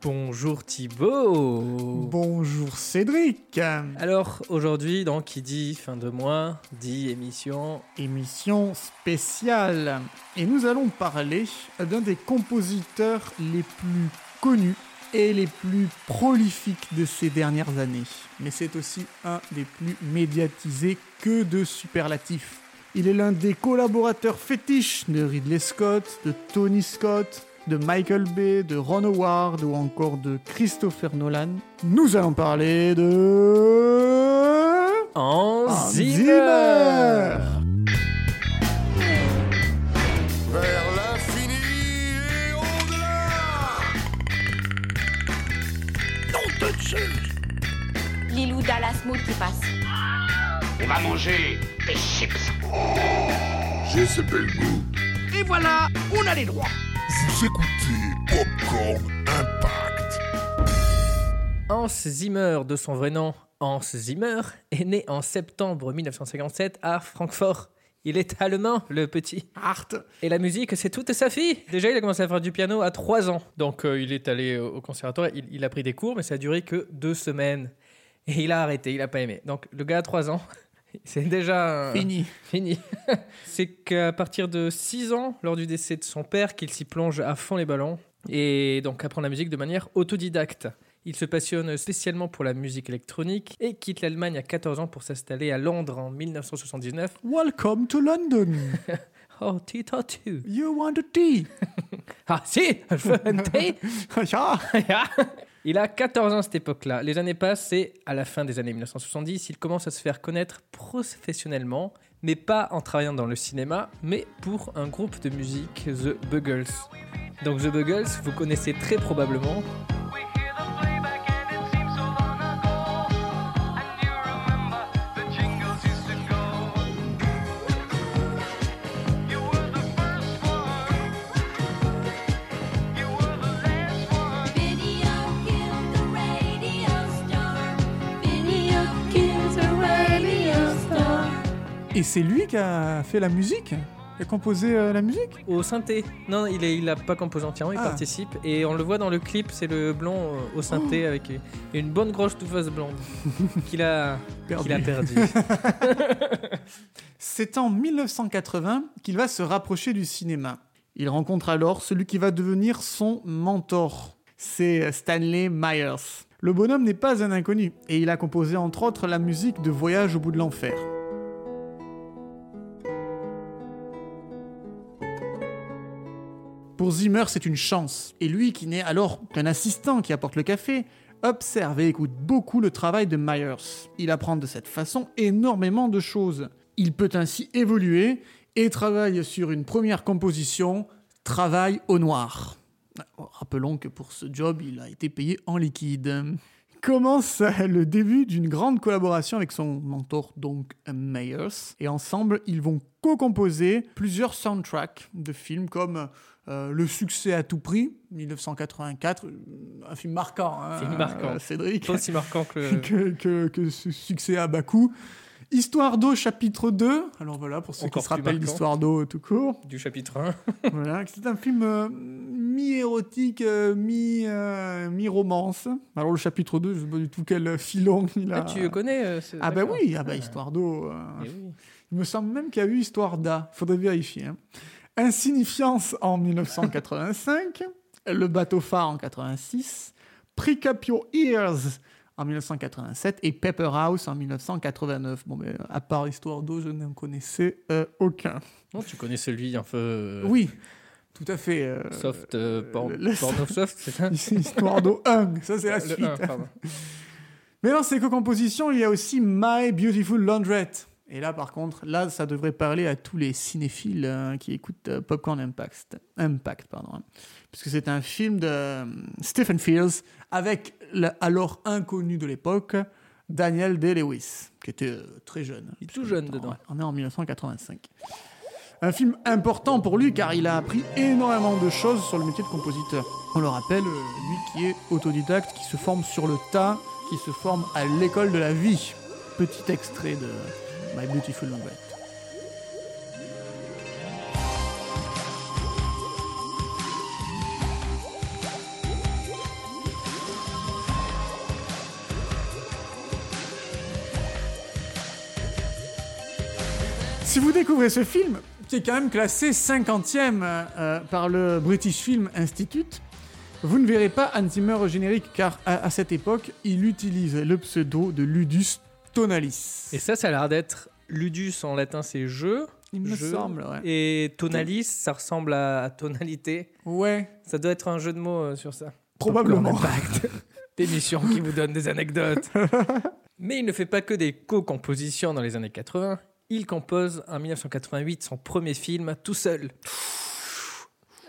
Bonjour Thibaut. Bonjour Cédric. Alors aujourd'hui, donc, qui dit fin de mois, dit émission. Émission spéciale. Et nous allons parler d'un des compositeurs les plus connus et les plus prolifiques de ces dernières années. Mais c'est aussi un des plus médiatisés que de superlatifs. Il est l'un des collaborateurs fétiches de Ridley Scott, de Tony Scott, de Michael Bay, de Ron Howard ou encore de Christopher Nolan. Nous allons parler de... Zimmer. Zimmer. Vers l'infini et au-delà Lilou Dallas Mood qui passe. On va manger des chips. J'ai ce bel goût. Et voilà, on a les droits. Vous écoutez Popcorn Impact. Hans Zimmer, de son vrai nom Hans Zimmer, est né en septembre 1957 à Francfort. Il est allemand, le petit. Art. Et la musique, c'est toute sa fille. Déjà, il a commencé à faire du piano à 3 ans. Donc, euh, il est allé au conservatoire, il, il a pris des cours, mais ça a duré que deux semaines. Et il a arrêté, il a pas aimé. Donc, le gars a 3 ans, c'est déjà... un- Fini. Fini. c'est qu'à partir de 6 ans, lors du décès de son père, qu'il s'y plonge à fond les ballons et donc apprend la musique de manière autodidacte. Il se passionne spécialement pour la musique électronique et quitte l'Allemagne à 14 ans pour s'installer à Londres en 1979. Welcome to London. Oh, Tito tu. You want a tea? Ah si, je veux un thé. Ja. Il a 14 ans à cette époque-là. Les années passent et à la fin des années 1970, il commence à se faire connaître professionnellement, mais pas en travaillant dans le cinéma, mais pour un groupe de musique, The Buggles. Donc The Buggles, vous connaissez très probablement. Et c'est lui qui a fait la musique Qui a composé euh, la musique? Au synthé. Non, il est, il a pas composé entièrement, il Ah. participe. Et on le voit dans le clip, c'est le blond euh, au synthé Oh. avec une bonne grosse touffasse blonde qu'il a, Perdu. qu'il a perdu. C'est en 1980 qu'il va se rapprocher du cinéma. Il rencontre alors celui qui va devenir son mentor. C'est Stanley Myers. Le bonhomme n'est pas un inconnu et il a composé entre autres la musique de Voyage au bout de l'enfer. Zimmer, c'est une chance. Et lui, qui n'est alors qu'un assistant qui apporte le café, observe et écoute beaucoup le travail de Myers. Il apprend de cette façon énormément de choses. Il peut ainsi évoluer et travaille sur une première composition, Travail au noir. Rappelons que pour ce job, il a été payé en liquide. Commence le début d'une grande collaboration avec son mentor, donc Myers, et ensemble, ils vont co-composer plusieurs soundtracks de films comme euh, Le succès à tout prix, 1984, euh, un film marquant, hein, Film marquant. euh, Cédric Pas aussi marquant que le... que, que, que ce succès à bas coût. Histoire d'eau, chapitre 2. Alors voilà, pour ceux Encore qui se rappellent l'histoire d'eau tout court. du chapitre 1. voilà, c'est un film euh, mi-érotique, mi, mi-romance. Alors le chapitre 2, je ne sais pas du tout quel filon il a. Ah, tu connais ce- Ah bah d'accord. oui, ah bah, Histoire d'eau. Eh oui. il me semble même qu'il y a eu Histoire d'A. Faudrait vérifier. hein. Insignifiance en 1985. Le bateau phare en 86. Prick Up Your Ears en 1987 et Pepper House en 1989. Bon, mais à part Histoire d'eau, je n'en connaissais euh, aucun. Non, tu connais celui un peu euh, Oui, tout à fait. euh, soft, euh, por- le- porno soft, c'est ça? Histoire d'eau 1, ça c'est la suite. Mais dans ces co-compositions, il y a aussi My Beautiful Laundrette. Et là, par contre, là, ça devrait parler à tous les cinéphiles euh, qui écoutent euh, Popcorn Impact, Impact pardon, hein. puisque c'est un film de euh, Stephen Fields avec alors inconnu de l'époque, Daniel Day-Lewis, qui était très jeune. Il est tout jeune Ouais, dedans. on est en 1985. Un film important pour lui car il a appris énormément de choses sur le métier de compositeur. On le rappelle, lui qui est autodidacte, qui se forme sur le tas, qui se forme à l'école de la vie. Petit extrait de My Beautiful Si vous découvrez ce film, qui est quand même classé 50e euh, euh, par le British Film Institute, vous ne verrez pas Hans générique, car à, à cette époque, il utilise le pseudo de Ludus Tonalis. Et ça, ça a l'air d'être Ludus en latin, c'est jeu. il me jeu. semble, ouais. Et tonalis, ça ressemble à, à tonalité. Ouais, Ça doit être un jeu de mots euh, sur ça. probablement. L'émission qui vous donne des anecdotes. Mais il ne fait pas que des co-compositions dans les années 80. Il compose en 1988 son premier film tout seul.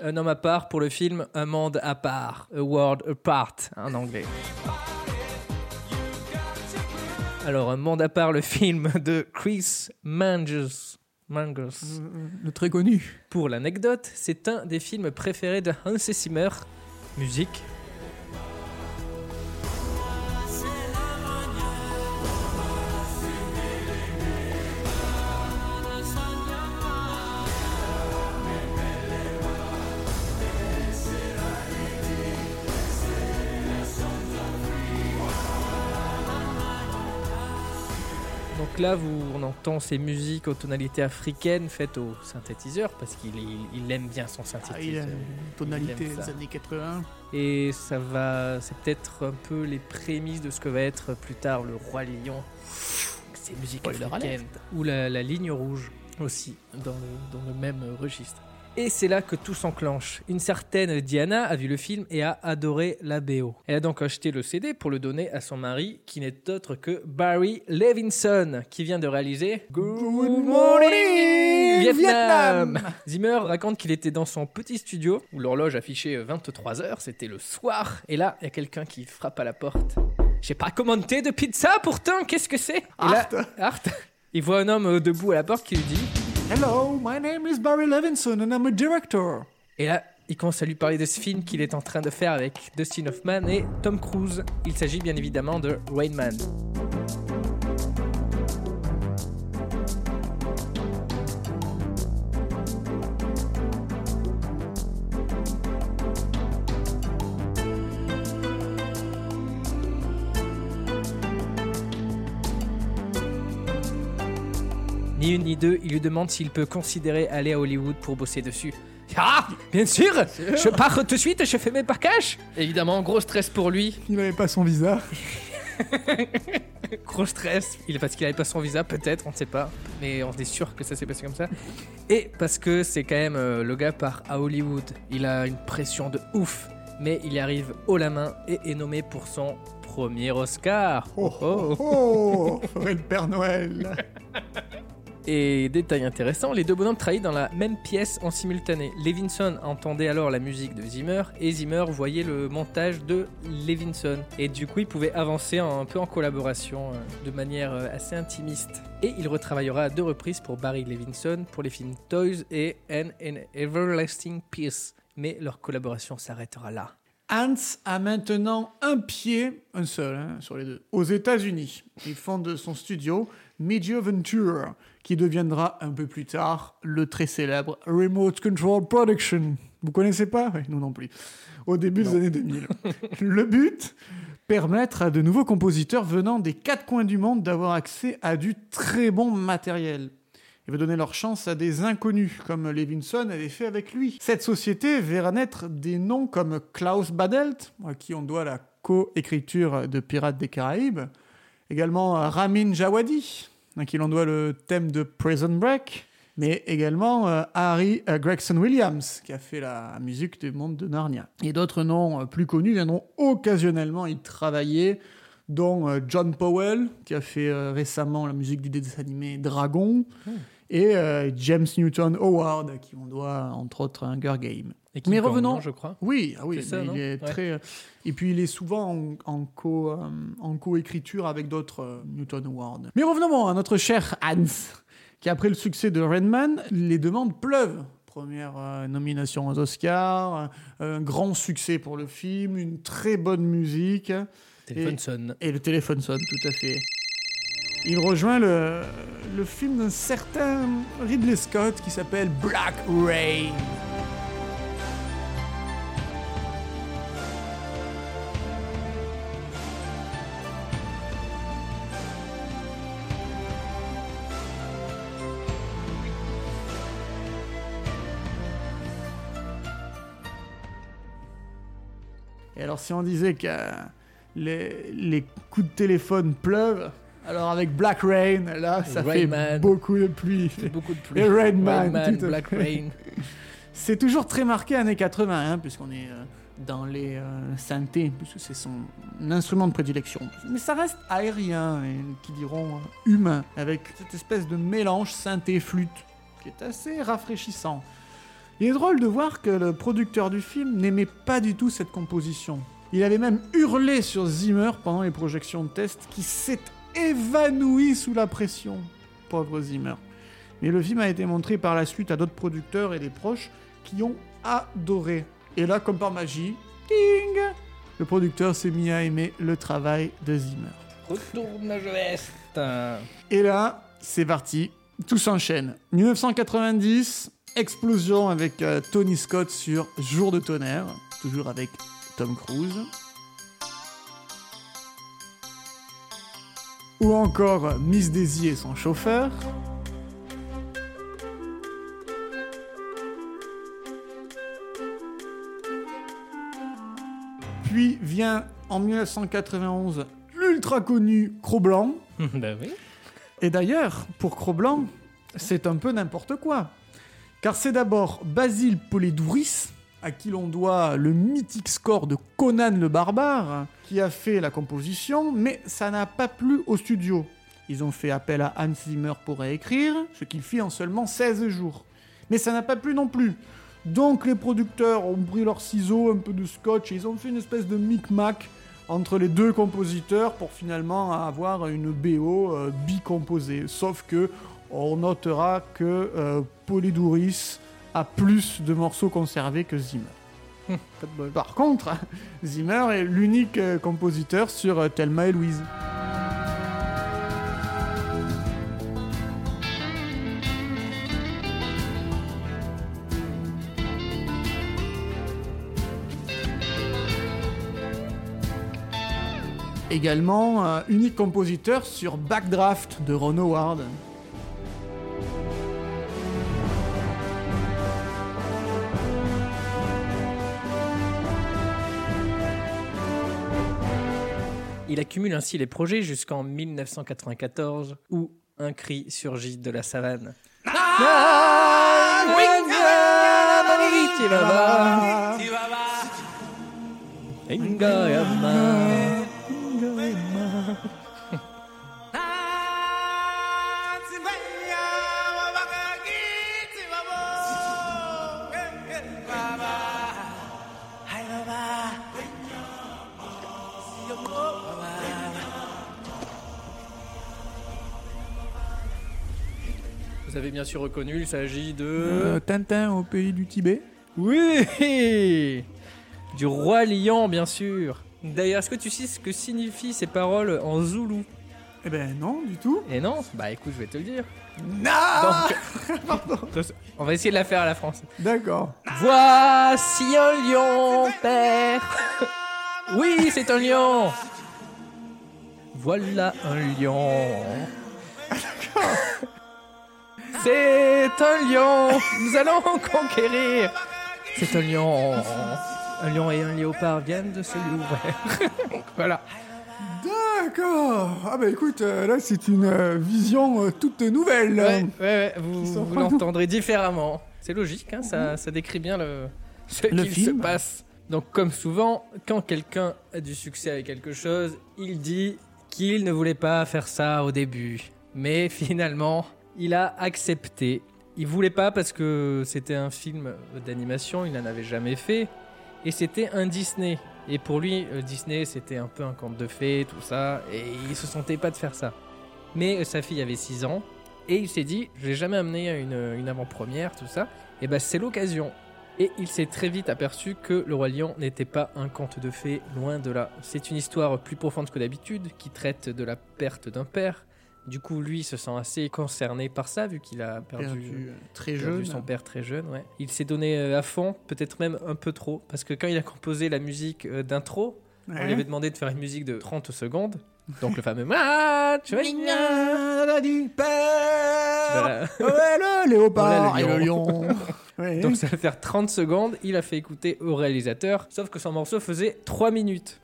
Un homme à part pour le film Un monde à part, A World Apart en anglais. Alors, Un monde à part, le film de Chris Manges. Manges. Le très connu. Pour l'anecdote, c'est un des films préférés de Hans Zimmer. Musique. Donc là, vous, on entend ces musiques aux tonalités africaines faites au synthétiseur parce qu'il il, il aime bien son Ah, il a synthétiseur. une tonalité Il aime ça. des années 80. Et ça va, c'est peut-être un peu les prémices de ce que va être plus tard le roi lion. Ces musiques Spoiler africaines ou la, la ligne rouge aussi dans le, dans le même registre. Et c'est là que tout s'enclenche. Une certaine Diana a vu le film et a adoré la BO. Elle a donc acheté le CD pour le donner à son mari, qui n'est autre que Barry Levinson, qui vient de réaliser Good Morning, Vietnam. Vietnam. Zimmer raconte qu'il était dans son petit studio où l'horloge affichait 23h, c'était le soir, et là, il y a quelqu'un qui frappe à la porte. J'ai pas commandé de pizza pourtant, qu'est-ce que c'est? Là, Art, il voit un homme debout à la porte qui lui dit Hello, my name is Barry Levinson and I'm a director. Et là, il commence à lui parler de ce film qu'il est en train de faire avec Dustin Hoffman et Tom Cruise. Il s'agit bien évidemment de Rain Man. Ni une ni deux, il lui demande s'il peut considérer aller à Hollywood pour bosser dessus. Ah, bien sûr, je pars tout de suite, je fais mes packages. Évidemment, gros stress pour lui, Il n'avait pas son visa. gros stress. Il est parce qu'il avait pas son visa, peut-être, on ne sait pas, mais on est sûr que ça s'est passé comme ça. Et parce que c'est quand même euh, le gars part à Hollywood, il a une pression de ouf, mais il y arrive haut la main et est nommé pour son premier Oscar. Oh, Oh, oh, oh, le Père Noël. Et détail intéressant, les deux bonhommes travaillaient dans la même pièce en simultané. Levinson entendait alors la musique de Zimmer et Zimmer voyait le montage de Levinson. Et du coup, ils pouvaient avancer un peu en collaboration euh, de manière euh, assez intimiste. Et il retravaillera à deux reprises pour Barry Levinson pour les films Toys et An, An Everlasting Peace. Mais leur collaboration s'arrêtera là. Hans a maintenant un pied, un seul, hein, sur les deux, aux États-Unis. Il fonde son studio, Media Venture, qui deviendra un peu plus tard le très célèbre Remote Control Production. Vous connaissez pas? Oui, nous non plus. Au début des années 2000. le but? Permettre à de nouveaux compositeurs venant des quatre coins du monde d'avoir accès à du très bon matériel. Il va donner leur chance à des inconnus, comme Levinson avait fait avec lui. Cette société verra naître des noms comme Klaus Badelt, à qui on doit la co-écriture de Pirates des Caraïbes, également euh, Ramin Djawadi, à qui l'on doit le thème de Prison Break, mais également euh, Harry euh, Gregson Williams, qui a fait la musique du monde de Narnia. Et d'autres noms plus connus viendront occasionnellement y travailler, dont John Powell, qui a fait récemment la musique du dessin animé Dragon, et euh, James Newton Howard, qui on doit entre autres Hunger Game. Et Mais revenons- non, je crois. Oui, ah oui, ça, il est très. euh, Et puis il est souvent en, en co, euh, en co-écriture avec d'autres euh, Newton Howard. Mais revenons à notre cher Hans, qui après le succès de Rainman, les demandes pleuvent. Première euh, nomination aux Oscars, euh, un grand succès pour le film, une très bonne musique. Téléphone Et- sonne. Et le téléphone sonne, tout à fait. Il rejoint le, le film d'un certain Ridley Scott qui s'appelle Black Rain. Et alors si on disait que les, les coups de téléphone pleuvent, alors avec Black Rain, là, ça fait Rayman. beaucoup de pluie. Beaucoup de pluie. Et tout à Black fait. Rain. C'est toujours très marqué années 80, hein, puisqu'on est euh, dans les euh, synthés, puisque c'est son instrument de prédilection. Mais ça reste aérien, et qui diront euh, humain, avec cette espèce de mélange synthé-flûte, qui est assez rafraîchissant. Il est drôle de voir que le producteur du film n'aimait pas du tout cette composition. Il avait même hurlé sur Zimmer pendant les projections de test, qui s'est évanoui sous la pression. Pauvre Zimmer. Mais le film a été montré par la suite à d'autres producteurs et des proches qui ont adoré. Et là, comme par magie, ding Le producteur s'est mis à aimer le travail de Zimmer. Retourne à Joest. Et là, c'est parti, tout s'enchaîne. 1990, explosion avec euh, Tony Scott sur Jour de tonnerre, toujours avec Tom Cruise. Ou encore Miss Daisy et son chauffeur. Puis vient en 1991 l'ultra connu Cro-Blanc. oui. Et d'ailleurs, pour Cro-Blanc, c'est un peu n'importe quoi. Car c'est d'abord Basile Poledouris, à qui l'on doit le mythique score de Conan le Barbare, a fait la composition, mais ça n'a pas plu au studio. Ils ont fait appel à Hans Zimmer pour réécrire, ce qu'il fit en seulement 16 jours. Mais ça n'a pas plu non plus. Donc les producteurs ont pris leurs ciseaux, un peu de scotch, et ils ont fait une espèce de micmac entre les deux compositeurs pour finalement avoir une BO euh, bicomposée. Sauf que on notera que euh, Polydouris a plus de morceaux conservés que Zimmer. Par contre, Zimmer est l'unique euh, compositeur sur euh, Thelma et Louise. Également, euh, unique compositeur sur Backdraft de Ron Howard. Il accumule ainsi les projets jusqu'en 1994 où un cri surgit de la savane. Vous avez bien sûr reconnu, il s'agit de... Euh, Tintin au pays du Tibet. Oui Du roi lion, bien sûr. D'ailleurs, est-ce que tu sais ce que signifient ces paroles en zoulou Eh ben non, du tout. Et non? Bah écoute, je vais te le dire. Non on va essayer de la faire à la France. D'accord. Voici un lion, père. Oui, c'est un lion. Voilà un lion. C'est un lion. Nous allons conquérir. C'est un lion. Un lion et un léopard viennent de se l'ouvrir. voilà. D'accord. Ah bah écoute, euh, là c'est une euh, vision euh, toute nouvelle. Ouais, ouais, ouais, vous, vous l'entendrez différemment. C'est logique, hein, ça, ça décrit bien le, ce Le qu'il se film. passe. Donc, comme souvent, quand quelqu'un a du succès avec quelque chose, il dit qu'il ne voulait pas faire ça au début. Mais finalement, il a accepté. Il voulait pas parce que c'était un film d'animation, il n'en avait jamais fait. Et c'était un Disney. Et pour lui, euh, Disney, c'était un peu un conte de fées, tout ça. Et il se sentait pas de faire ça. Mais euh, sa fille avait 6 ans. Et il s'est dit, je l'ai jamais amené à une, une avant-première, tout ça. Et ben c'est l'occasion. Et il s'est très vite aperçu que Le Roi Lion n'était pas un conte de fées, loin de là. C'est une histoire plus profonde que d'habitude, qui traite de la perte d'un père. Du coup, lui se sent assez concerné par ça, vu qu'il a perdu, Perdu euh, très perdu jeune. son père très jeune. Ouais. Il s'est donné euh, à fond, peut-être même un peu trop, parce que quand il a composé la musique euh, d'intro, on lui avait demandé de faire une musique de 30 secondes. Donc le fameux Ah, tu vois, du père. Voilà. Ouais, le léopard Voilà et le le lion. Ouais. Donc ça va faire 30 secondes. Il a fait écouter au réalisateur. Sauf que son morceau faisait 3 minutes.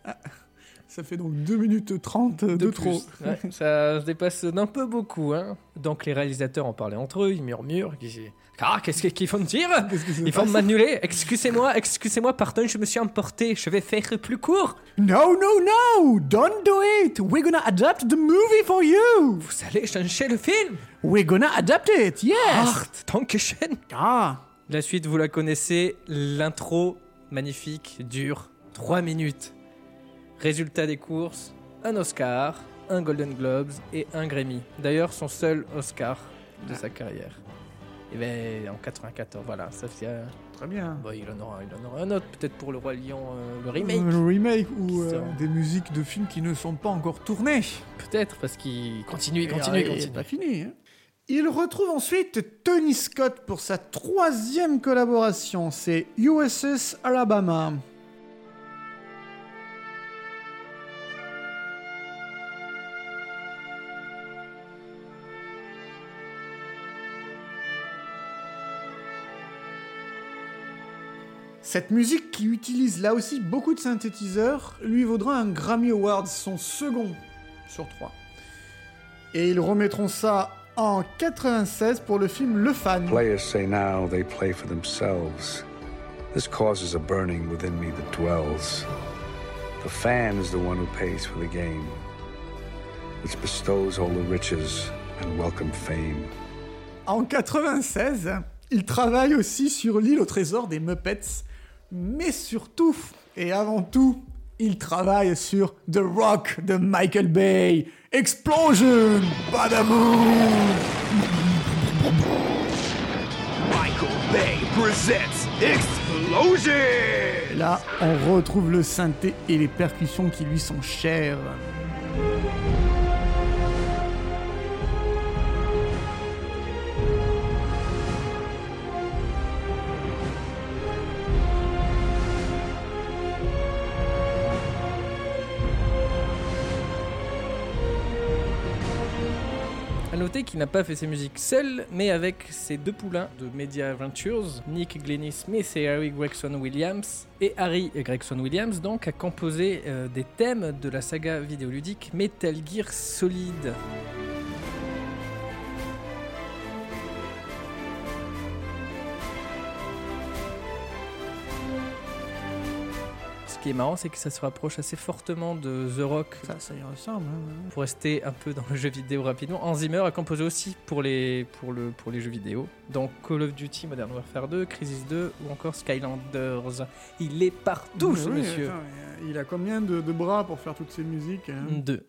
Ça fait donc 2 minutes 30 de, de trop. Ouais, ça se dépasse d'un peu beaucoup. Hein. Donc les réalisateurs en parlaient entre eux, ils murmurent. ils Ah, qu'est-ce qu'ils font dire Ils vont m'annuler. Excusez-moi, excusez-moi, pardon, je me suis emporté. Je vais faire plus court. No, no, no! Don't do it! We're gonna adapt the movie for you! Vous allez changer le film We're gonna adapt it, yes! Art, Dankeschön. Ah! La suite, vous la connaissez. L'intro, magnifique, dure 3 minutes. Résultat des courses, un Oscar, un Golden Globes et un Grammy. D'ailleurs, son seul Oscar de sa carrière. Et ben en 94, voilà, ça fait. euh, Très bien. bon, il en aura, il en aura un autre, peut-être pour le Roi Lion, euh, le remake. Euh, Le remake ou des musiques de films qui ne sont pas encore tournées. Peut-être parce qu'il continue, il Et, continue, il c'est continue. pas fini. hein. Il retrouve ensuite Tony Scott pour sa troisième collaboration, c'est USS Alabama. Cette musique qui utilise là aussi beaucoup de synthétiseurs lui vaudra un Grammy Award, son second sur trois. Et ils remettront ça en 96 pour le film Le Fan. Players say now they play for themselves. This causes a burning within me that dwells. The fan is the one who pays for the game, which bestows all the riches and welcome fame. En 96, il travaille aussi sur l'île au trésor des Muppets, mais surtout, et avant tout, il travaille sur The Rock de Michael Bay. Explosion Badaboom Michael Bay presents Explosion! Là, on retrouve le synthé et les percussions qui lui sont chères. Noter qu'il n'a pas fait ses musiques seul, mais avec ses deux poulains de Media Ventures, Nick Glennie Smith et Harry Gregson Williams. Et Harry Gregson Williams donc a composé euh, des thèmes de la saga vidéoludique Metal Gear Solid. Qui est marrant, c'est que ça se rapproche assez fortement de The Rock Ça, ça y ressemble. hein. pour rester un peu dans le jeu vidéo rapidement, Hans Zimmer a composé aussi pour les, pour le, pour les jeux vidéo. Donc Call of Duty Modern Warfare 2, Crisis 2 ou encore Skylanders. Il est partout ce monsieur. attends, il a combien de, de bras pour faire toutes ces musiques hein? 2.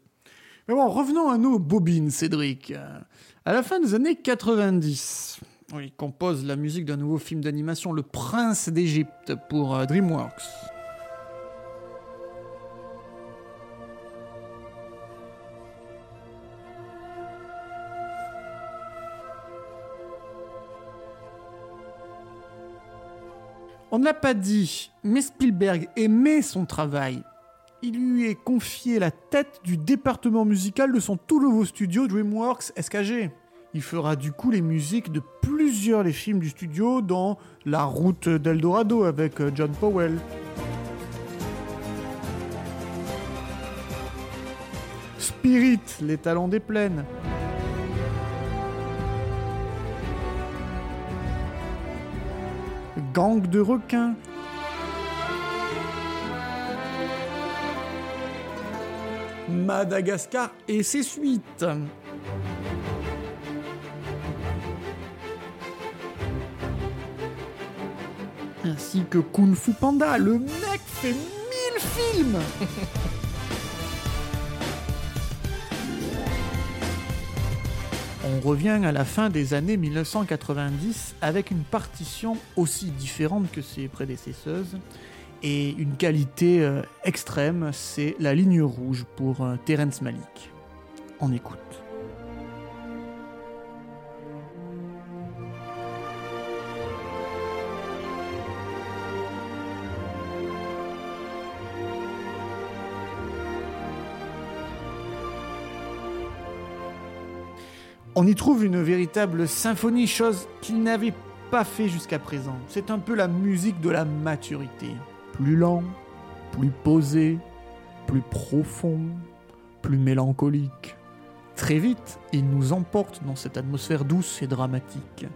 Mais bon, revenons à nos bobines, Cédric. À la fin des années 90, il compose la musique d'un nouveau film d'animation, Le Prince d'Égypte, pour euh, DreamWorks. On ne pas dit, mais Spielberg aimait son travail. Il lui est confié la tête du département musical de son tout nouveau studio DreamWorks SKG. Il fera du coup les musiques de plusieurs des films du studio, dont La route d'Eldorado avec euh, John Powell. Spirit, les talents des plaines. Gang de requins. Madagascar et ses suites. Ainsi que Kung Fu Panda, le mec fait mille films On revient à la fin des années 1990 avec une partition aussi différente que ses prédécesseuses et une qualité euh, extrême, c'est la ligne rouge pour euh, Terrence Malick. On écoute. On y trouve une véritable symphonie, chose qu'il n'avait pas fait jusqu'à présent. C'est un peu la musique de la maturité. Plus lent, plus posé, plus profond, plus mélancolique. Très vite, il nous emporte dans cette atmosphère douce et dramatique.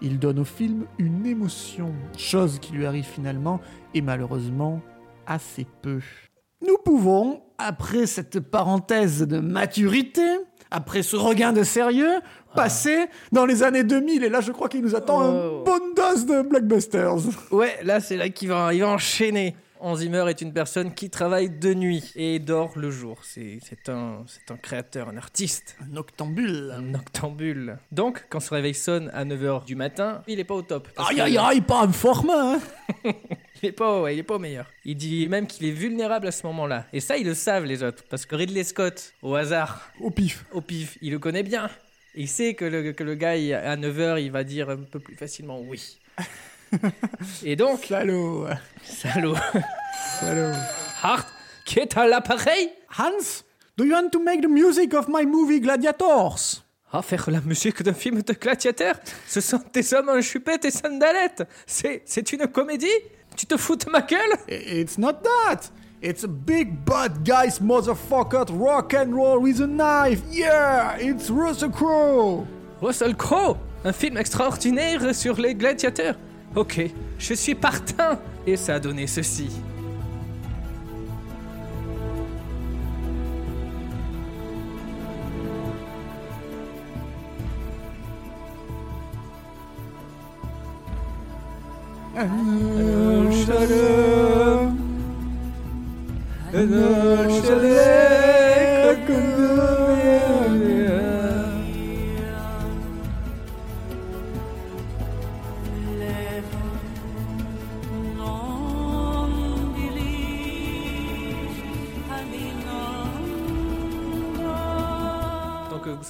Il donne au film une émotion, chose qui lui arrive finalement, et malheureusement, assez peu. Nous pouvons, après cette parenthèse de maturité, après ce regain de sérieux, passer dans les années 2000, et là je crois qu'il nous attend Oh. une bonne dose de blockbusters. Ouais, là, c'est là qu'il va, il va enchaîner. Hans Zimmer est une personne qui travaille de nuit et dort le jour. C'est un, créateur, un artiste, Un octambule. un octambule. Donc, quand son réveil sonne à 9h du matin, il est pas au top. Aïe aïe aïe, pas en forme, hein Il est pas, ouais, il est pas au meilleur. Il dit même qu'il est vulnérable à ce moment-là. Et ça, ils le savent, les autres. Parce que Ridley Scott, au hasard, Au pif. au pif, il le connaît bien. Il sait que le, que le gars, il- à 9h, il va dire un peu plus facilement oui. Et donc, Salaud. salaud, Salaud. Hart, qui est à l'appareil? Hans, do you want to make the music of my movie Gladiators? Ah, faire la musique d'un film de gladiateur Ce sont des hommes en chupette et sandalettes C'est, c'est une comédie? Tu te fous de ma gueule? It's not that. It's a big bad guys motherfucker rock and roll with a knife. Yeah, it's Russell Crowe. Russell Crowe? Un film extraordinaire sur les gladiateurs Ok, je suis partant. Et ça a donné ceci.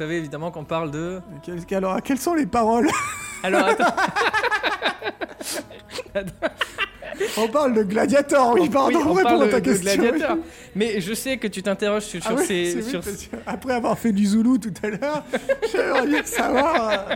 Savez évidemment qu'on parle de... Quelles- alors, quelles sont les paroles Alors attends, On parle de Gladiator, oui, pardon, oui, on réponds parle à ta de, de question. Mais je sais que tu t'interroges sur, Ah ouais, ces... vrai, sur- après avoir fait du Zoulou tout à l'heure, j'aimerais bien savoir euh,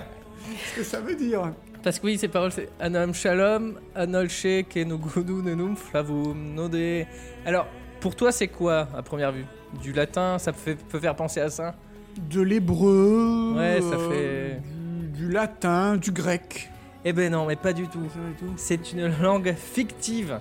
ce que ça veut dire. Parce que oui, ces paroles, c'est Anam Shalom, Anolche, Nenum, Flavum, Node. Alors, pour toi, c'est quoi, à première vue? Du latin, ça peut, peut faire penser à ça? De l'hébreu, Ouais, ça euh, fait- du, du latin, du grec. Eh ben non, mais pas du tout. C'est une langue fictive.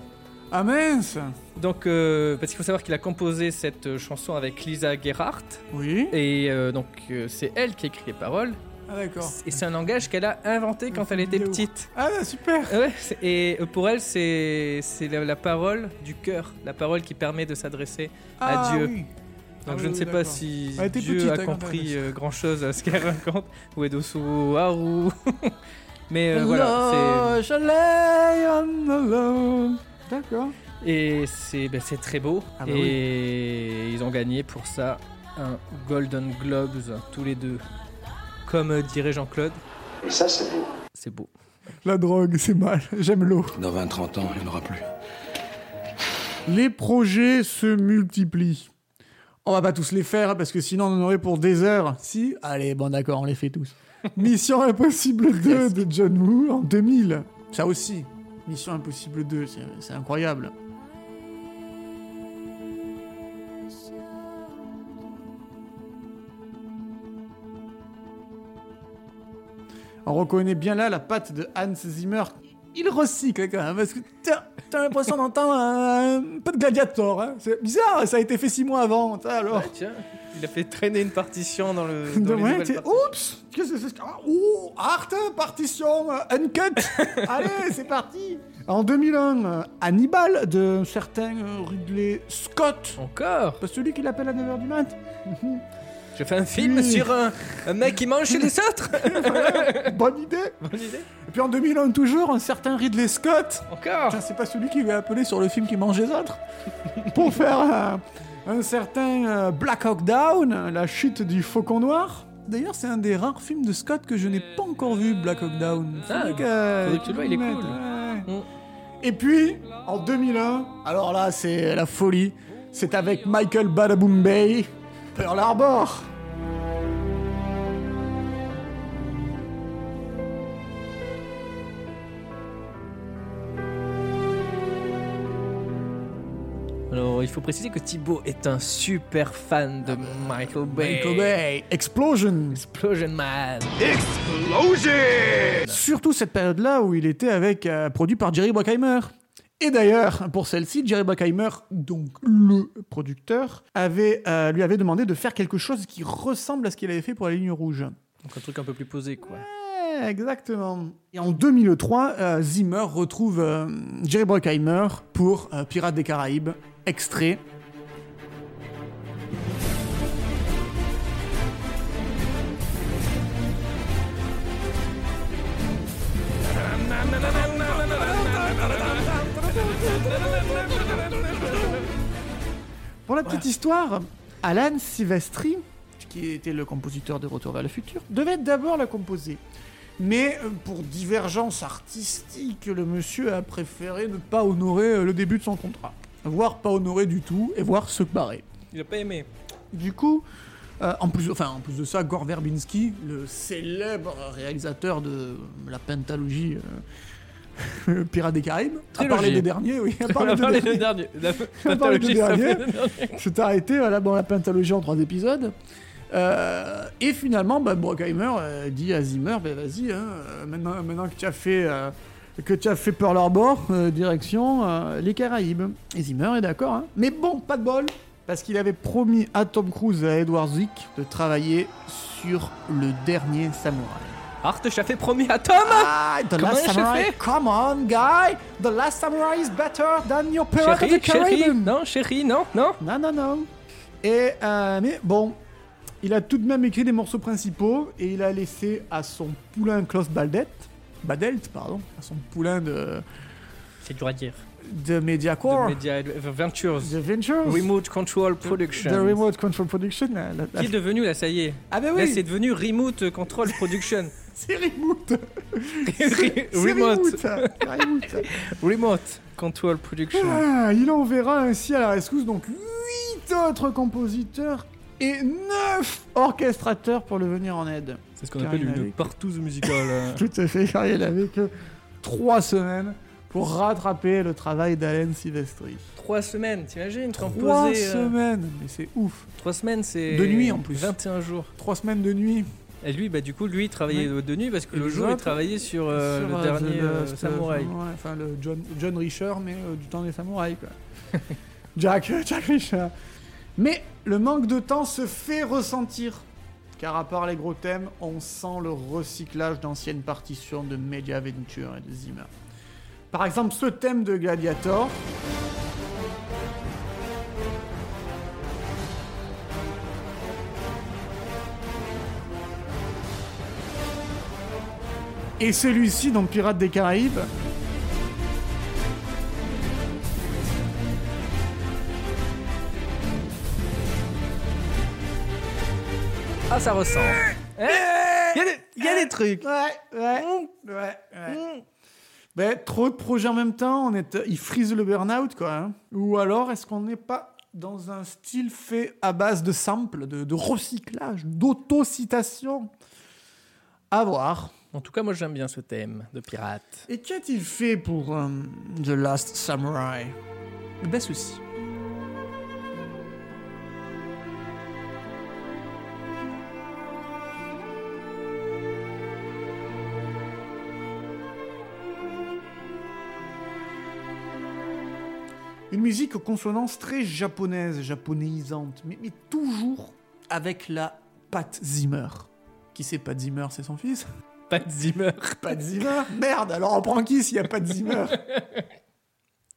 Ah mince Donc, euh, parce qu'il faut savoir qu'il a composé cette chanson avec Lisa Gerhardt. Oui. Et euh, donc, euh, c'est elle qui écrit les paroles. Ah d'accord. Et c'est un langage qu'elle a inventé quand elle était vidéo. petite. Ah bah, super Ouais, et pour elle, c'est la, la parole du cœur, la parole qui permet de s'adresser ah, Dieu. oui. Donc Ah je ne oui, sais pas d'accord. si était Dieu petite, a hein, compris euh, grand chose à ce qu'elle raconte. Ou Edosu Haru. Mais euh, voilà, D'accord. c'est. Et c'est ben, c'est très beau. Ah bah et ils ont gagné pour ça un Golden Globes, tous les deux. Comme euh, dirait Jean-Claude. Et ça, c'est beau. C'est beau. La drogue, c'est mal. J'aime l'eau. Dans 20-30 ans, il n'y en aura plus. Les projets se multiplient. On va pas tous les faire parce que sinon on en aurait pour des heures. Si Allez, bon d'accord, on les fait tous. Mission Impossible 2 de John Woo en 2000. Ça aussi. Mission Impossible 2, c'est c'est incroyable. On reconnaît bien là la patte de Hans Zimmer. Il recycle quand même, parce que t'as t'as l'impression d'entendre un, un peu de Gladiator. hein. C'est bizarre, ça a été fait six mois avant. alors. Ouais, tiens, il a fait traîner une partition dans le. Dans De les ouais, nouvelles t'es- partitions. Oups Qu'est-ce que c'est ah, Oh Art, partition, euh, uncut Allez, c'est parti En 2001, euh, Hannibal de certain euh, Ridley Scott. Encore? Pas celui qui l'appelle à 9h du mat Je fais un film Oui. sur un, un mec qui mange chez les autres Bonne idée Bonne idée Et puis en 2001 toujours, un certain Ridley Scott. Encore c'est pas celui qui va appeler sur le film qui mange les autres Pour faire un, un certain euh, Black Hawk Down, la chute du faucon noir. D'ailleurs, c'est un des rares films de Scott que je n'ai pas encore vu, Black Hawk Down. Ah, que, tu le vois, il est cool. ouais. Mm. Et puis, en 2001, alors là, c'est la folie. C'est avec Michael Badaboom Bay, Pearl Harbor Alors, il faut préciser que Thibaut est un super fan de Michael Bay. Michael Bay, Explosion. Explosion Man. Explosion Surtout cette période-là où il était avec euh, produit par Jerry Bruckheimer. Et d'ailleurs, pour celle-ci, Jerry Bruckheimer, donc le producteur, avait, euh, lui avait demandé de faire quelque chose qui ressemble à ce qu'il avait fait pour la ligne rouge. Donc un truc un peu plus posé, quoi. Ouais, exactement. Et en 2003, euh, Zimmer retrouve euh, Jerry Bruckheimer pour Pirates des Caraïbes, extrait. Pour la petite histoire, Alan Silvestri, qui était le compositeur de Retour vers le futur, devait d'abord la composer. Mais euh, pour divergence artistique, le monsieur a préféré ne pas honorer euh, le début de son contrat. Voire pas honorer du tout, et voire se barrer. Il a pas aimé. Du coup, euh, en, plus, enfin, en plus de ça, Gore Verbinski, le célèbre réalisateur de la pentalogie euh, Pirates des Caraïbes, a Trilogie. parlé des derniers, oui, parlé a des parlé derniers. des derniers. La s'est arrêté voilà, dans la pentalogie en trois épisodes. Euh, et finalement, bah, Bruckheimer euh, dit à Zimmer, bah, vas-y, hein, euh, maintenant, maintenant que tu as fait, euh, que tu as fait Pearl Harbor, direction les Caraïbes. Et Zimmer est d'accord. hein. Mais bon, pas de bol, parce qu'il avait promis à Tom Cruise et à Edward Zwick de travailler sur le dernier samouraï. Art, je fait promis à Tom Ah, The Comment Last j'ai Samurai, fait come on, guy! The Last Samurai is better than your Pirate of Chérie, the chérie, non, chérie, non, non. Non, non, non. Et, euh, mais bon, il a tout de même écrit des morceaux principaux et il a laissé à son poulain Klaus Baldet, Badelt, pardon, à son poulain de, C'est dur à dire. de Mediacorps, De Media Ventures. The Ventures, Remote Control Production. The Remote Control Production. la- la- la- Qui est devenu, là, ça y est. Ah ben Là, oui, c'est devenu Remote Control Production. c'est Remote. Remote. Remote. Remote Control Production. Ah, il enverra ainsi à la rescousse donc 8 autres compositeurs et 9 orchestrateurs pour le venir en aide. C'est ce qu'on appelle une partouze musicale. Tout à fait, car il avait que 3 semaines pour rattraper le travail d'Alain Silvestri. Trois semaines, t'imagines 3 composer, euh, semaines, mais c'est ouf. Trois semaines, c'est. De nuit, en plus. 21 jours. 3 semaines de nuit. Et lui, bah, du coup, lui, il travaillait de nuit parce que Et le jour, il travaillait sur, euh, sur, le euh, dernier euh, Last, Samouraï. ouais, enfin, le John, John Richer, mais du temps des samouraïs, quoi. Jack, Jack Richer. Mais le manque de temps se fait ressentir. Car à part les gros thèmes, on sent le recyclage d'anciennes partitions de Media Venture et de Zimmer. Par exemple, ce thème de Gladiator. Et celui-ci dans Pirates des Caraïbes. Ah, ça ressemble. Hein Il y, a des- il y a des trucs. Ouais, ouais, ouais, ouais. Ben, trop de projets en même temps, on est, il frise le burn-out, quoi. hein. Ou alors, est-ce qu'on n'est pas dans un style fait à base de samples, de, de recyclage, d'autocitation? À voir. En tout cas, moi, j'aime bien ce thème de pirate. Et qu'a-t-il fait pour euh, The Last Samurai? Ben, ceci. Une musique aux consonances très japonaises, japonéisantes, mais, mais toujours avec la patte Zimmer. Qui c'est Pat Zimmer, c'est son fils? Pas de Zimmer. Pat Zimmer Merde, alors on prend qui s'il n'y a pas de Zimmer?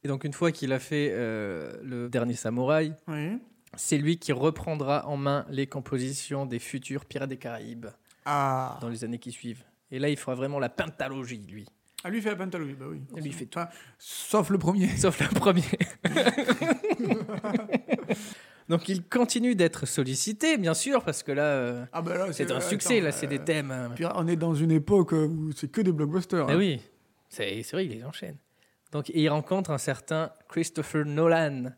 Et donc, une fois qu'il a fait euh, le dernier Samouraï, Oui. c'est lui qui reprendra en main les compositions des futurs Pirates des Caraïbes Ah. dans les années qui suivent. Et là, il fera vraiment la pentalogie, lui. Ah, lui il fait la pentalogie, bah oui. Lui, il fait tout. Enfin, sauf le premier. Sauf le premier. donc, il continue d'être sollicité, bien sûr, parce que là, euh, Ah bah là, c'est un succès, là, euh, c'est des thèmes. euh, puis on est dans une époque où c'est que des blockbusters. Ah hein. oui, c'est c'est vrai, il les enchaîne. Donc, il rencontre un certain Christopher Nolan.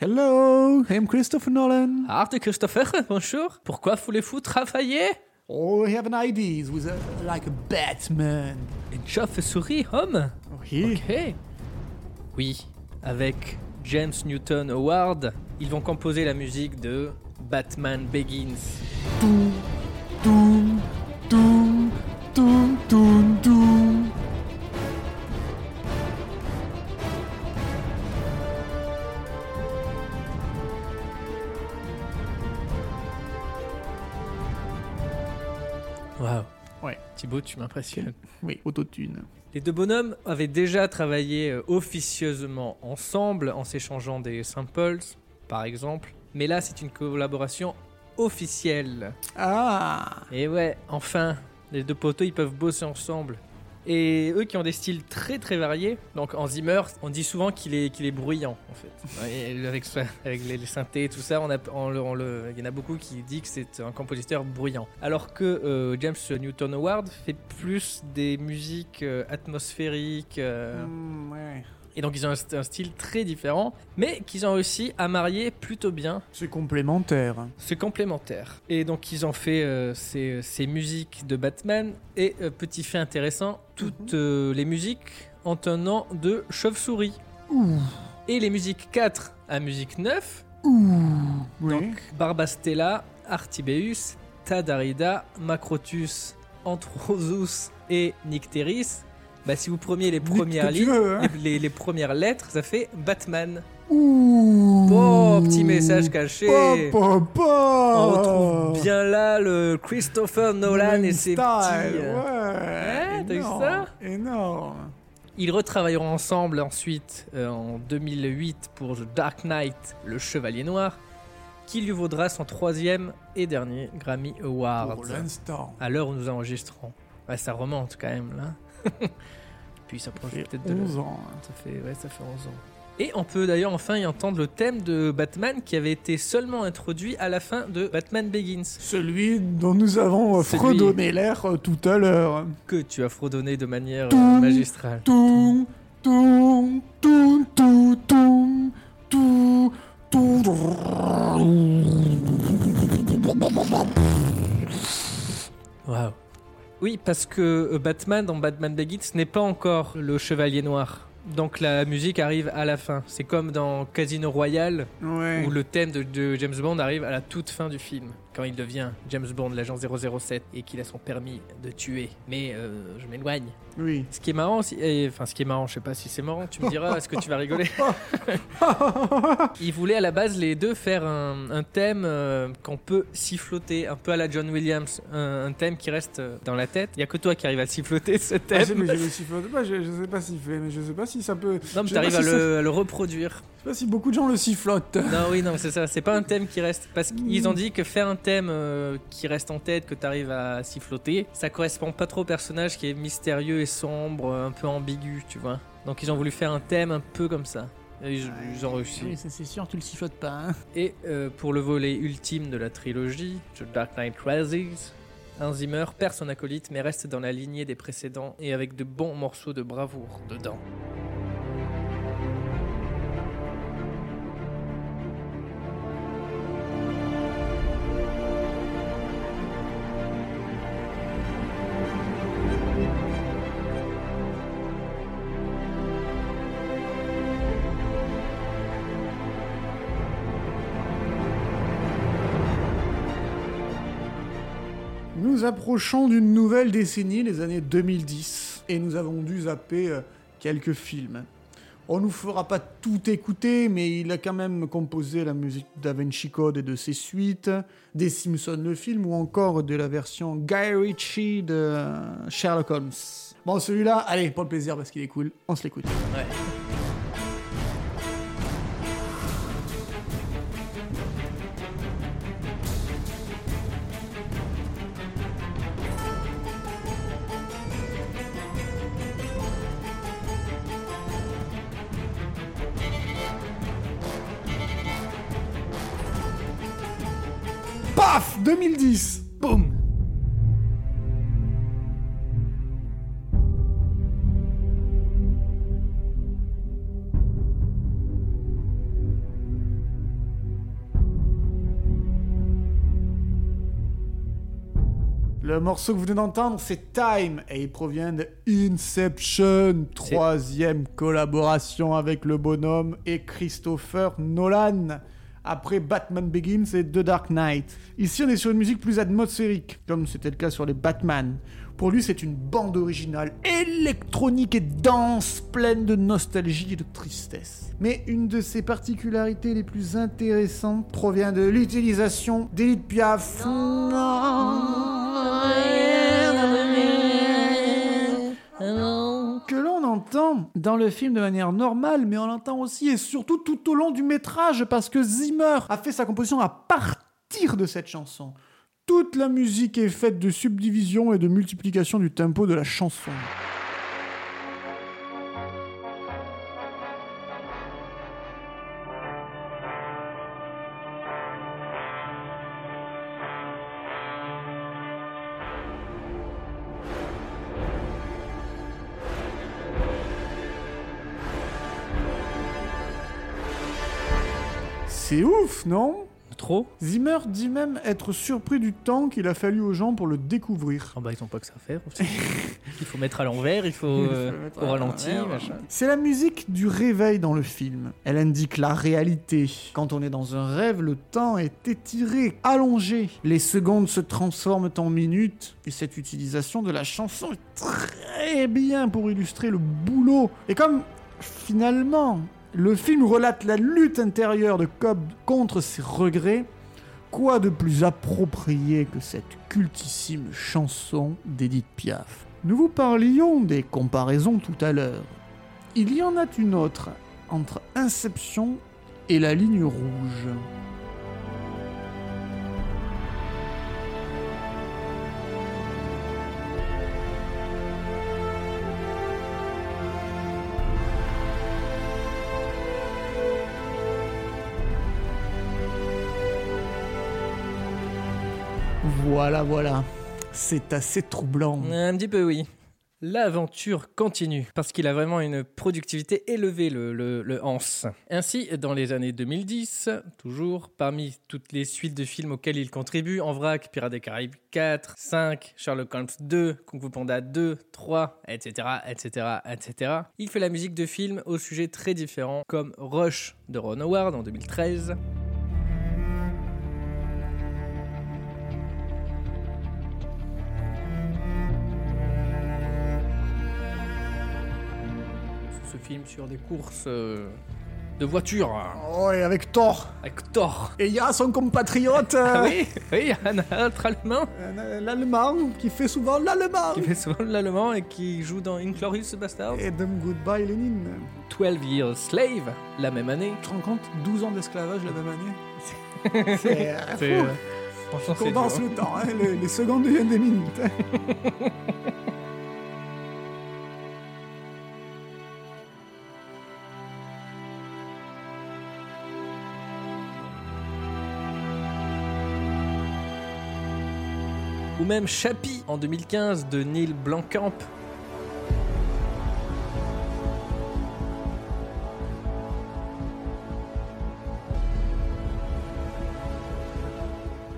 Hello, I'm Christopher Nolan. Ah, Christopher, bonjour. Pourquoi voulez-vous travailler? Oh, we have an ideas with a, like a Batman. Une chauve-souris, homme? Ok. Oui, avec James Newton Howard. Ils vont composer la musique de Batman Begins. Waouh. Ouais. Thibaut, tu m'impressionnes. Oui, autotune. Les deux bonhommes avaient déjà travaillé euh, officieusement ensemble en s'échangeant des samples, par exemple. Mais là, c'est une collaboration officielle. Ah Et ouais, enfin, les deux poteaux, ils peuvent bosser ensemble. Et eux qui ont des styles très très variés. Donc en Zimmer, on dit souvent qu'il est, qu'il est bruyant en fait. Et avec, avec les, les synthés et tout ça, on a, on le- on le- il y en a beaucoup qui disent que c'est un compositeur bruyant. Alors que euh, James Newton Howard fait plus des musiques euh, atmosphériques. euh, Hmm, ouais. Et donc ils ont un, st- un style très différent, mais qu'ils ont réussi à marier plutôt bien C'est complémentaire. c'est complémentaire. Et donc ils ont fait euh, ces, ces musiques de Batman. Et euh, petit fait intéressant, toutes euh, les musiques ont un nom de chauve-souris. Et les musiques 4 à musique 9, Ouh. Oui. donc Barbastella, Artibeus, Tadarida, Macrotus, Anthrosus et Nycteris, bah, si vous preniez les Nique premières que tu lignes, veux, hein. les, les premières lettres, ça fait Batman. Ouh. Oh, petit message caché. On retrouve bien là le Christopher Nolan et ses Style, petits. euh, Ouais. Ouais, t'as vu ça? Énorme. Ils retravailleront ensemble ensuite euh, en 2008 pour The Dark Knight, Le Chevalier Noir, qui lui vaudra son troisième et dernier Grammy Award. Pour l'instant. À l'heure où nous enregistrons. Ouais, ça remonte quand même là. Puis ça prend peut-être de 11 ans. hein. Ça fait, ouais, ça fait 11 ans. Et on peut d'ailleurs enfin y entendre le thème de Batman qui avait été seulement introduit à la fin de Batman Begins. Celui dont nous avons euh, Celui- fredonné l'air euh, tout à l'heure. Que tu as fredonné de manière euh, Toum. magistrale. Toum, toum, toum, toum, toum, toum, toum. Waouh. Oui, parce que euh, Batman dans Batman Begins n'est pas encore le chevalier noir. Donc la musique arrive à la fin. C'est comme dans Casino Royale Ouais. où le thème de, de James Bond arrive à la toute fin du film. Quand il devient James Bond, l'agent 007, et qu'il a son permis de tuer. Mais euh, je m'éloigne. Oui. Ce qui est marrant aussi, et- enfin ce qui est marrant, je sais pas si c'est marrant, tu me diras, est-ce que tu vas rigoler? Ils voulaient à la base les deux faire un, un thème euh, qu'on peut siffloter, un peu à la John Williams, un, un thème qui reste euh, dans la tête. Il y a que toi qui arrive à siffloter ce Ah, thème. mais je le sifflote pas, je, je sais pas s'il fait, mais je sais pas si ça peut. non, mais t'arrives à, si à le reproduire. Je sais pas si beaucoup de gens le sifflotent. Non, oui, non, c'est ça. C'est pas un thème qui reste. Parce qu'ils ont dit que faire un thème euh, qui reste en tête, que t'arrives à siffloter, ça correspond pas trop au personnage qui est mystérieux et sombre, un peu ambigu, tu vois. Donc ils ont voulu faire un thème un peu comme ça. Et ils, ils ont réussi. Oui, ça c'est sûr, tu le sifflotes pas. Hein. Et euh, pour le volet ultime de la trilogie, The Dark Knight Rises, Hans Zimmer perd son acolyte mais reste dans la lignée des précédents et avec de bons morceaux de bravoure dedans. Approchons d'une nouvelle décennie, les années 2010, et nous avons dû zapper euh, quelques films. On nous fera pas tout écouter, mais il a quand même composé la musique d'A Vinci Code et de ses suites, des Simpsons le film, ou encore de la version Guy Ritchie de Sherlock Holmes. Bon, celui-là, allez, pour le plaisir, parce qu'il est cool, on se l'écoute. Morceau que vous venez d'entendre, c'est Time, et il provient de Inception, troisième collaboration avec le bonhomme et Christopher Nolan. Après Batman Begins et The Dark Knight. Ici, on est sur une musique plus atmosphérique, comme c'était le cas sur les Batman. Pour lui, c'est une bande originale électronique et dense, pleine de nostalgie et de tristesse. Mais une de ses particularités les plus intéressantes provient de l'utilisation d'Edith Piaf. Que l'on entend dans le film de manière normale, mais on l'entend aussi et surtout tout au long du métrage parce que Zimmer a fait sa composition à partir de cette chanson. Toute la musique est faite de subdivision et de multiplication du tempo de la chanson. C'est ouf, non? Trop Zimmer dit même être surpris du temps qu'il a fallu aux gens pour le découvrir. Ah bah ils ont pas que ça à faire il faut mettre à l'envers, il faut, euh, machin. C'est la musique du réveil dans le film. Elle indique la réalité. Quand on est dans un rêve, le temps est étiré, allongé. Les secondes se transforment en minutes. Et cette utilisation de la chanson est très bien pour illustrer le boulot. Et comme finalement le film relate la lutte intérieure de Cobb contre ses regrets, quoi de plus approprié que cette cultissime chanson d'Edith Piaf? Nous vous parlions des comparaisons tout à l'heure. Il y en a une autre entre Inception et la ligne rouge. Voilà, voilà. C'est assez troublant. Un petit peu, oui. L'aventure continue parce qu'il a vraiment une productivité élevée, le, Hans. Ainsi, dans les années 2010, toujours, parmi toutes les suites de films auxquels il contribue, En vrac, Pirates des Caraïbes 4, 5, Sherlock Holmes 2, Kung Fu Panda 2, 3, etc., etc., etc., il fait la musique de films aux sujets très différents, comme Rush de Ron Howard en 2013, film sur des courses euh, de voitures Oh, et avec Thor. avec Thor. Et il y a son compatriote, Ah euh, oui, oui, un autre allemand euh, l'allemand, qui fait souvent l'allemand. qui fait souvent l'allemand et qui joue dans Inglorious Bastard. Et Them Goodbye Lenin. 12 Years Slave, la même année. Tu te rends compte? 12 ans d'esclavage la même année C'est... euh, C'est, fou. euh, franchement, c'est Condense dur. le temps, hein, les, les secondes deviennent des minutes. même Chappie en 2015 de Neil Blomkamp.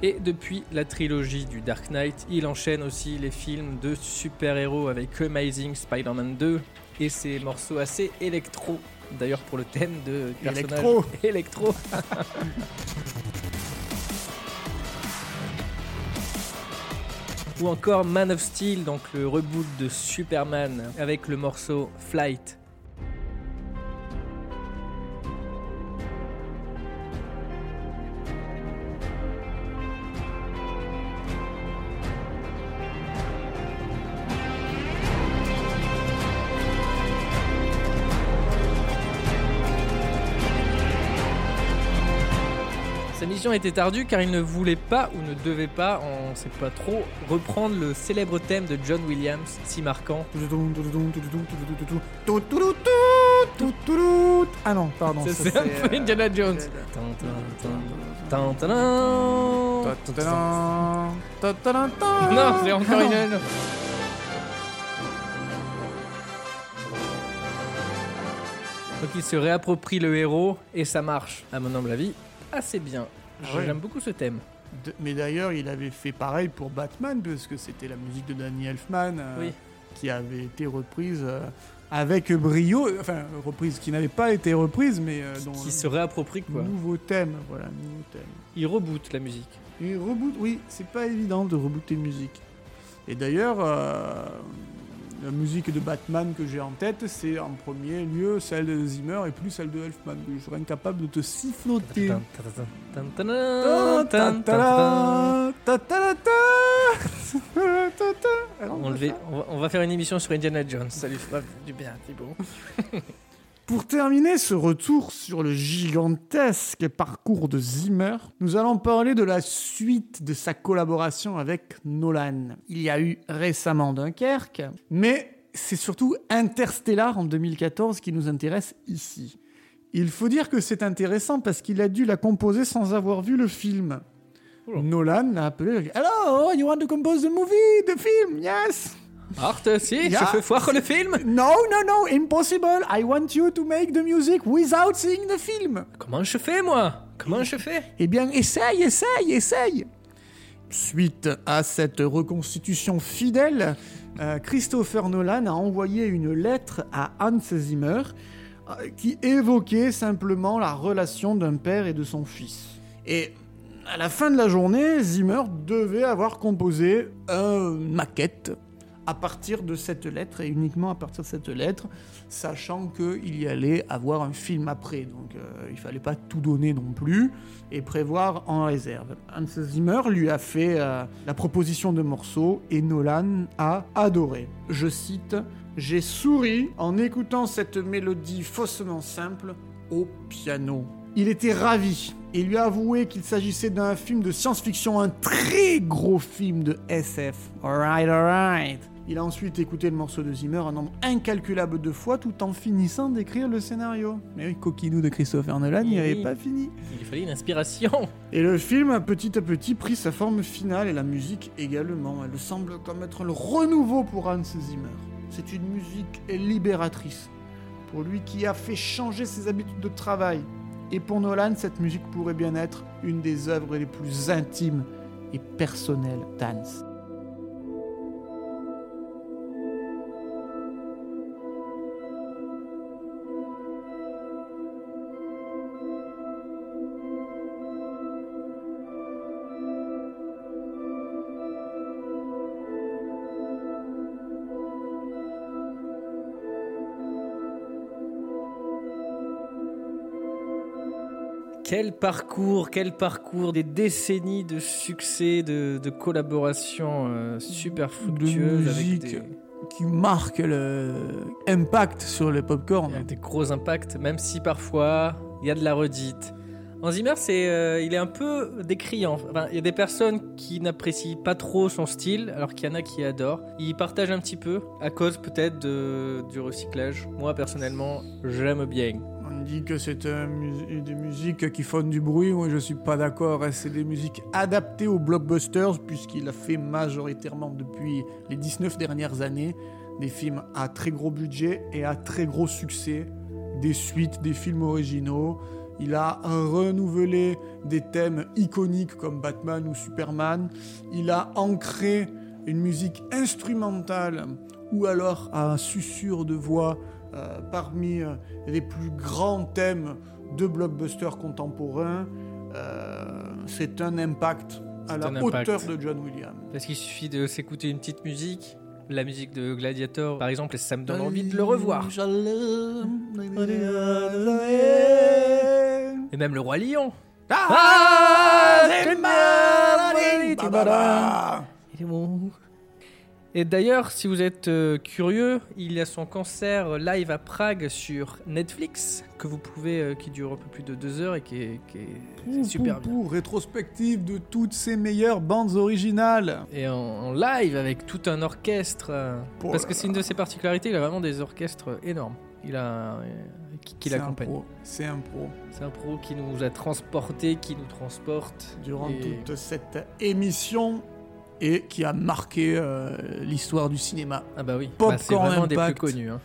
Et depuis la trilogie du Dark Knight, il enchaîne aussi les films de super-héros avec Amazing Spider-Man 2 et ses morceaux assez électro. D'ailleurs pour le thème de personnage Électro. électro. Ou encore Man of Steel, donc le reboot de Superman avec le morceau Flight. Était ardue car il ne voulait pas ou ne devait pas, on sait pas trop, reprendre le célèbre thème de John Williams, si marquant. Ah non, pardon. C'est un c'est, peu euh, Indiana Jones. Non, c'est encore. Donc il se réapproprie le héros et ça marche, à mon humble avis, assez bien. Ah ouais. J'aime beaucoup ce thème. De- mais d'ailleurs, il avait fait pareil pour Batman, parce que c'était la musique de Danny Elfman euh, Oui. qui avait été reprise euh, avec brio, enfin reprise qui n'avait pas été reprise, mais euh, dont Qui se réapproprie quoi. nouveau thème, voilà, nouveau thème. Il reboot la musique. Et reboot, oui, c'est pas évident de rebooter une musique. Et d'ailleurs, euh, la musique de Batman que j'ai en tête, c'est en premier lieu celle de Zimmer et plus celle de Elfman. Je serais incapable de te siffloter. On, va, on va faire une émission sur Indiana Jones. Ça lui fera du bien, Thibaut. Pour terminer ce retour sur le gigantesque parcours de Zimmer, nous allons parler de la suite de sa collaboration avec Nolan. Il y a eu récemment Dunkerque, mais c'est surtout Interstellar en 2014 qui nous intéresse ici. Il faut dire que c'est intéressant parce qu'il a dû la composer sans avoir vu le film. Oula. Nolan l'a appelé. Hello, you want to compose the movie, the film? Yes. Art, si, Ya. je fais voir le film. No, no, no, impossible. I want you to make the music without seeing the film. Comment je fais, moi? Comment je fais? Eh bien, essaye, essaye, essaye. Suite à cette reconstitution fidèle, euh, Christopher Nolan a envoyé une lettre à Hans Zimmer euh, qui évoquait simplement la relation d'un père et de son fils. Et à la fin de la journée, Zimmer devait avoir composé une maquette à partir de cette lettre et uniquement à partir de cette lettre, sachant qu'il y allait avoir un film après. Donc euh, il fallait pas tout donner non plus et prévoir en réserve. Hans Zimmer lui a fait euh, la proposition de morceaux et Nolan a adoré. Je cite J'ai souri en écoutant cette mélodie faussement simple au piano. Il était ravi et lui a avoué qu'il s'agissait d'un film de science-fiction, un très gros film de SF. Alright, alright. Il a ensuite écouté le morceau de Zimmer un nombre incalculable de fois tout en finissant d'écrire le scénario. Mais oui, coquinou de Christopher Nolan, il Oui. n'avait pas fini. Il fallait une inspiration. Et le film a petit à petit pris sa forme finale et la musique également. Elle semble comme être le renouveau pour Hans Zimmer. C'est une musique libératrice. Pour lui qui a fait changer ses habitudes de travail. Et pour Nolan, cette musique pourrait bien être une des œuvres les plus intimes et personnelles d'Hans. Quel parcours, quel parcours, des décennies de succès, de, de collaborations euh, super fructueuses avec musique. des, Qui marque le impact sur le popcorn. avec des gros impacts, même si parfois il y a de la redite. Hans Zimmer, c'est, euh, il est un peu décriant. Enfin, il y a des personnes qui n'apprécient pas trop son style, alors qu'il y en a qui adorent. Il partage un petit peu, à cause peut-être de- du recyclage. Moi, personnellement, j'aime bien. On dit que c'est des musiques qui font du bruit. Moi, je suis pas d'accord. hein. C'est des musiques adaptées aux blockbusters, puisqu'il a fait majoritairement depuis les 19 dernières années des films à très gros budget et à très gros succès, des suites, des films originaux. Il a renouvelé des thèmes iconiques comme Batman ou Superman. Il a ancré une musique instrumentale ou alors un susurre de voix parmi euh, les plus grands thèmes de blockbusters contemporains. Euh, c'est un impact à la impact. hauteur de John Williams. Parce qu'il suffit de s'écouter une petite musique, la musique de Gladiator par exemple, et ça me donne envie de le revoir. Et même le Roi Lion. Ah, c'est Et d'ailleurs, si vous êtes euh, curieux, il y a son concert live à Prague sur Netflix que vous pouvez, euh, qui dure un peu plus de deux heures et qui est, qui est- super bien. Pou, pou, rétrospective de toutes ses meilleures bandes originales. Et en, en live avec tout un orchestre. euh, Oh parce que c'est une de ses particularités, il a vraiment des orchestres énormes. Il a euh, qui, qui C'est un l'accompagne. pro, C'est un pro. C'est un pro qui nous a transportés, qui nous transporte. Durant Et- toute cette émission et qui a marqué euh, l'histoire du cinéma Ah bah oui, Bah, c'est vraiment des plus connus. hein.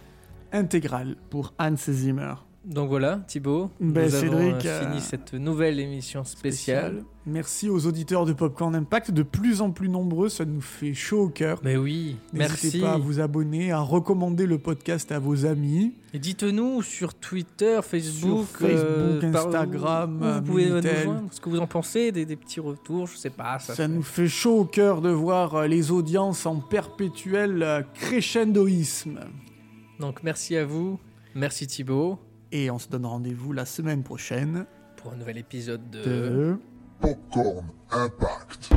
intégrale pour Hans Zimmer. Donc voilà, Thibaut, Ben, nous avons Cédric, euh, euh, fini cette nouvelle émission spéciale. Merci aux auditeurs de Popcorn Impact, de plus en plus nombreux, ça nous fait chaud au cœur. Mais oui, N'hésitez merci. pas à vous abonner, à recommander le podcast à vos amis. Et dites-nous sur Twitter, Facebook, Sur Facebook, euh, Instagram, où vous pouvez nous joindre, ce que vous en pensez, des, des petits retours, je sais pas. Ça, Ça fait- nous fait chaud au cœur de voir euh, les audiences en perpétuel euh, crescendoïsme. Donc merci à vous, merci Thibaut, Et on se donne rendez-vous la semaine prochaine pour un nouvel épisode de... de... Popcorn Impact.